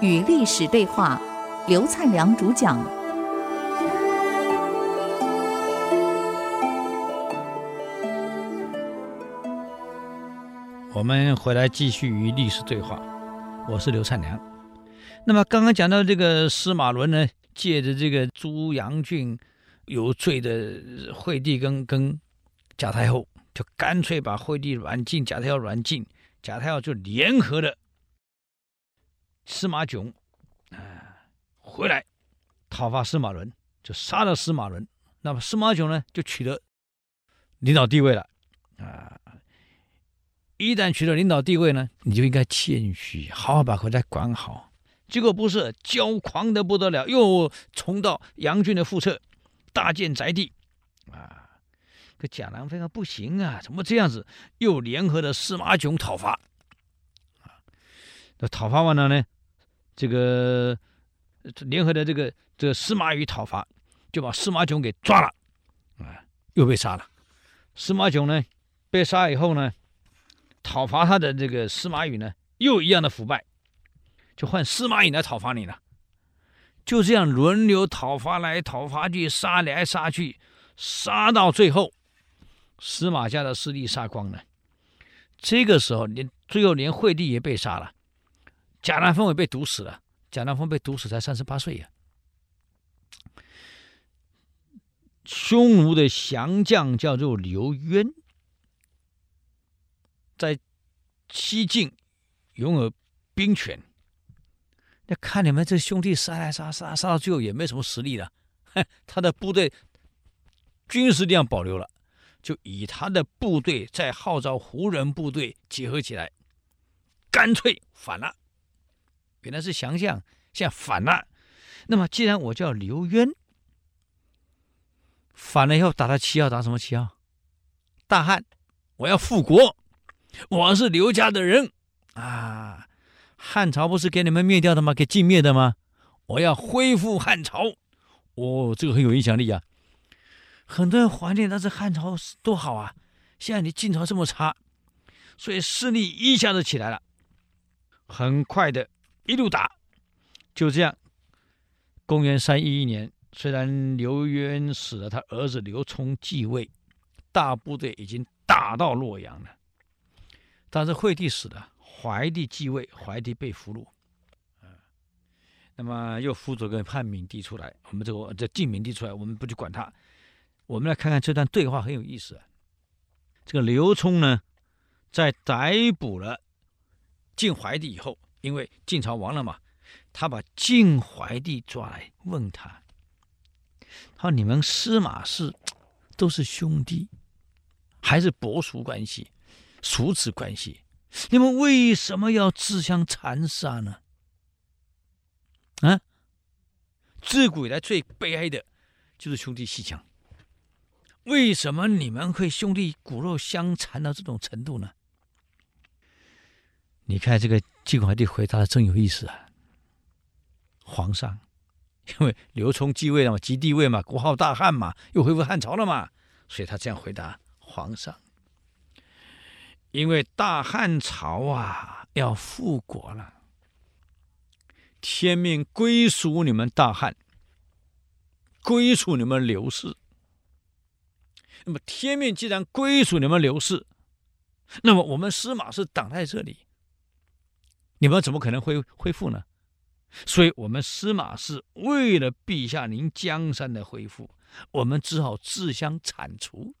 与历史对话，刘灿良主讲。我们回来继续与历史对话，我是刘灿良。那么刚刚讲到这个司马伦呢，借着这个朱杨俊有罪的惠帝跟跟贾太后，就干脆把惠帝软禁，贾太后软禁，贾太后就联合的司马炯啊回来讨伐司马伦，就杀了司马伦。那么司马炯呢，就取得领导地位了啊。一旦取得领导地位呢，你就应该谦虚，好好把国家管好。结果不是骄狂的不得了，又冲到杨俊的腹侧，大建宅地，啊！可贾兰妃说不行啊，怎么这样子？又联合了司马冏讨伐，啊！那讨伐完了呢，这个联合的这个这个司马懿讨伐，就把司马冏给抓了，啊！又被杀了。司马冏呢，被杀以后呢？讨伐他的这个司马懿呢，又一样的腐败，就换司马懿来讨伐你了，就这样轮流讨伐来讨伐去，杀来杀去，杀到最后，司马家的势力杀光了。这个时候，连最后连惠帝也被杀了，贾南风也被毒死了。贾南风被毒死才三十八岁呀。匈奴的降将叫做刘渊。在西晋拥有兵权，那看你们这兄弟杀来杀杀杀到最后也没什么实力了，他的部队军事力量保留了，就以他的部队再号召胡人部队结合起来，干脆反了。原来是降将，现在反了。那么既然我叫刘渊，反了以后打他旗号，打什么旗号？大汉，我要复国。我是刘家的人啊！汉朝不是给你们灭掉的吗？给尽灭的吗？我要恢复汉朝。哦，这个很有影响力啊！很多人怀念，但是汉朝多好啊！现在你晋朝这么差，所以势力一下子起来了，很快的一路打，就这样。公元三一一年，虽然刘渊死了，他儿子刘聪继位，大部队已经打到洛阳了。但是惠帝死了，怀帝继位，怀帝被俘虏，啊，那么又扶佐个汉明帝出来，我们这个这晋明帝出来，我们不去管他，我们来看看这段对话很有意思啊。这个刘聪呢，在逮捕了晋怀帝以后，因为晋朝亡了嘛，他把晋怀帝抓来问他，他说：“你们司马氏都是兄弟，还是伯叔关系？”叔侄关系，你们为什么要自相残杀呢？啊，自古以来最悲哀的就是兄弟鬩墙。为什么你们会兄弟骨肉相残到这种程度呢？你看这个晋怀帝回答的真有意思啊！皇上，因为刘聪继位了嘛，即帝位嘛，国号大汉嘛，又恢复汉朝了嘛，所以他这样回答皇上。因为大汉朝啊要复国了，天命归属你们大汉，归属你们刘氏。那么天命既然归属你们刘氏，那么我们司马氏挡在这里，你们怎么可能会恢复呢？所以，我们司马氏为了陛下您江山的恢复，我们只好自相铲除。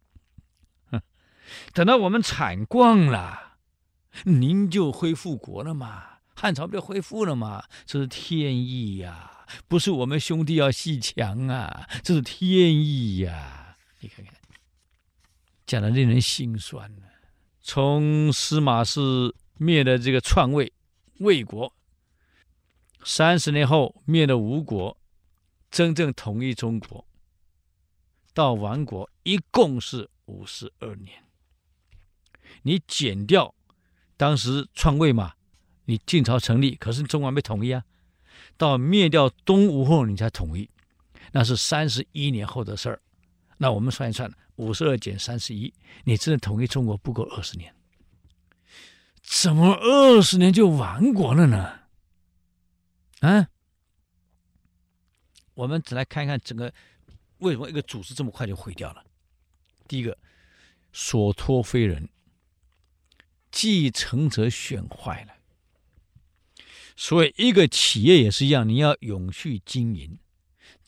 等到我们铲光了，您就恢复国了嘛？汉朝不就恢复了嘛？这是天意呀、不是我们兄弟要鬩墙啊，这是天意呀、你看看，讲的令人心酸呢。从司马氏灭了这个篡位魏国，三十年后灭了吴国，真正统一中国，到亡国一共是五十二年。你减掉当时篡位嘛，你晋朝成立，可是中国没统一啊。到灭掉东吴后，你才统一，那是三十一年后的事儿。那我们算一算，五十二减三十一，你真的统一中国不够二十年。怎么二十年就亡国了呢？啊，我们只来看一看整个为什么一个组织这么快就毁掉了。第一个，所托非人，继承者选坏了。所以，一个企业也是一样，你要永续经营，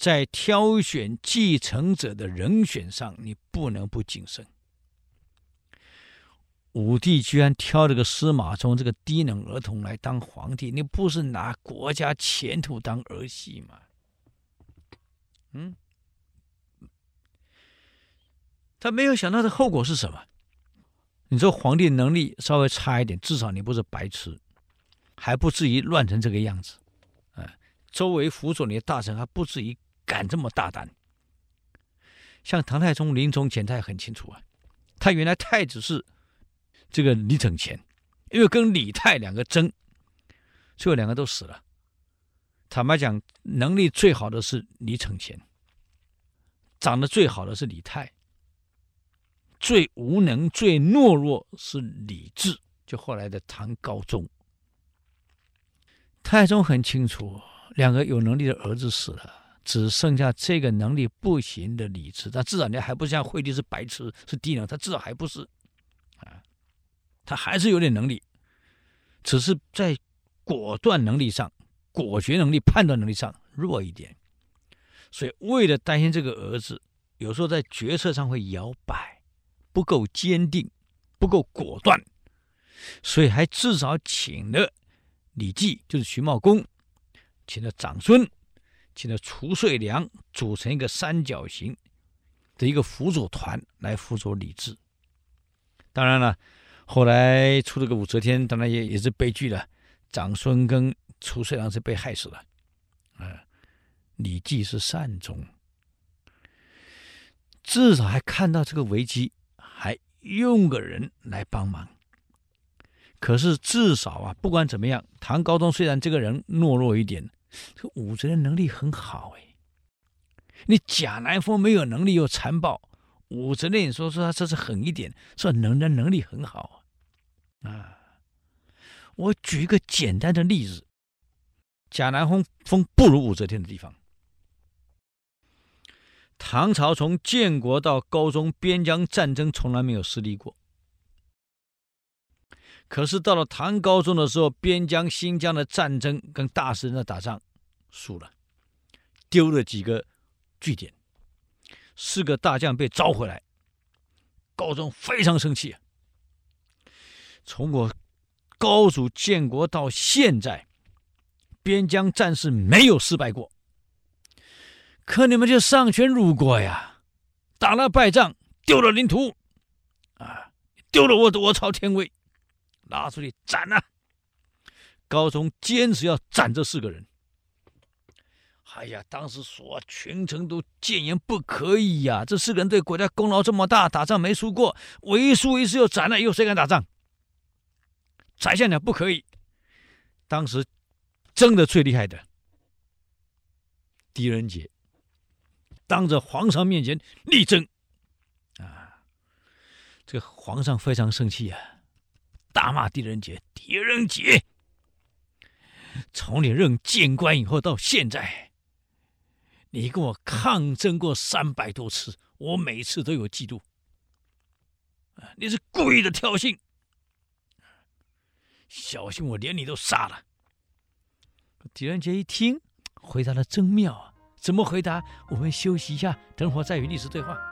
在挑选继承者的人选上，你不能不谨慎。武帝居然挑这个司马衷这个低能儿童来当皇帝，你不是拿国家前途当儿戏吗？嗯，他没有想到的后果是什么？你说皇帝能力稍微差一点，至少你不是白痴，还不至于乱成这个样子。啊，周围辅佐你的大臣还不至于敢这么大胆。像唐太宗临终前，他也很清楚啊，他原来太子是。这个李承乾，因为跟李泰两个争，最后两个都死了。坦白讲，能力最好的是李承乾，长得最好的是李泰，最无能、最懦弱是李治，就后来的唐高宗。太宗很清楚，两个有能力的儿子死了，只剩下这个能力不行的李治。但至少你还不像惠帝是白痴，是低能，他至少还不是。啊他还是有点能力，只是在果断能力上、果决能力、判断能力上弱一点，所以为了担心这个儿子，有时候在决策上会摇摆，不够坚定，不够果断，所以还至少请了李绩，就是徐茂公，请了长孙，现在褚遂良，组成一个三角形的一个辅佐团来辅佐李治。当然了。后来出了个武则天，当然也也是悲剧了。长孙跟褚遂良是被害死了，啊，李绩是善终，至少还看到这个危机，还用个人来帮忙。可是至少啊，不管怎么样，唐高宗虽然这个人懦弱一点，这武则天能力很好哎。你贾南风没有能力又残暴，武则天说说他这是狠一点，说能人能力很好。啊，我举一个简单的例子，贾南风风不如武则天的地方。唐朝从建国到高宗边疆战争从来没有失利过，可是到了唐高宗的时候，边疆新疆的战争跟大食人的打仗输了，丢了几个据点，四个大将被召回来，高宗非常生气。从我高祖建国到现在，边疆战事没有失败过。可你们就丧权辱国呀，打了败仗，丢了领土，啊，丢了我我朝天威，拿出去斩了。高宗坚持要斩这四个人。哎呀，当时说群臣都谏言不可以呀，这四个人对国家功劳这么大，打仗没输过，唯输一次又斩了，以后谁敢打仗？宰相讲不可以，当时争的最厉害的狄仁杰，当着皇上面前力争，啊，这个皇上非常生气啊，大骂狄仁杰：“狄仁杰，从你任谏官以后到现在，你跟我抗争过三百多次，我每次都有记录，你是故意的挑衅。”小心我连你都杀了！狄仁杰一听，回答的真妙啊！怎么回答？我们休息一下，等会再与历史对话。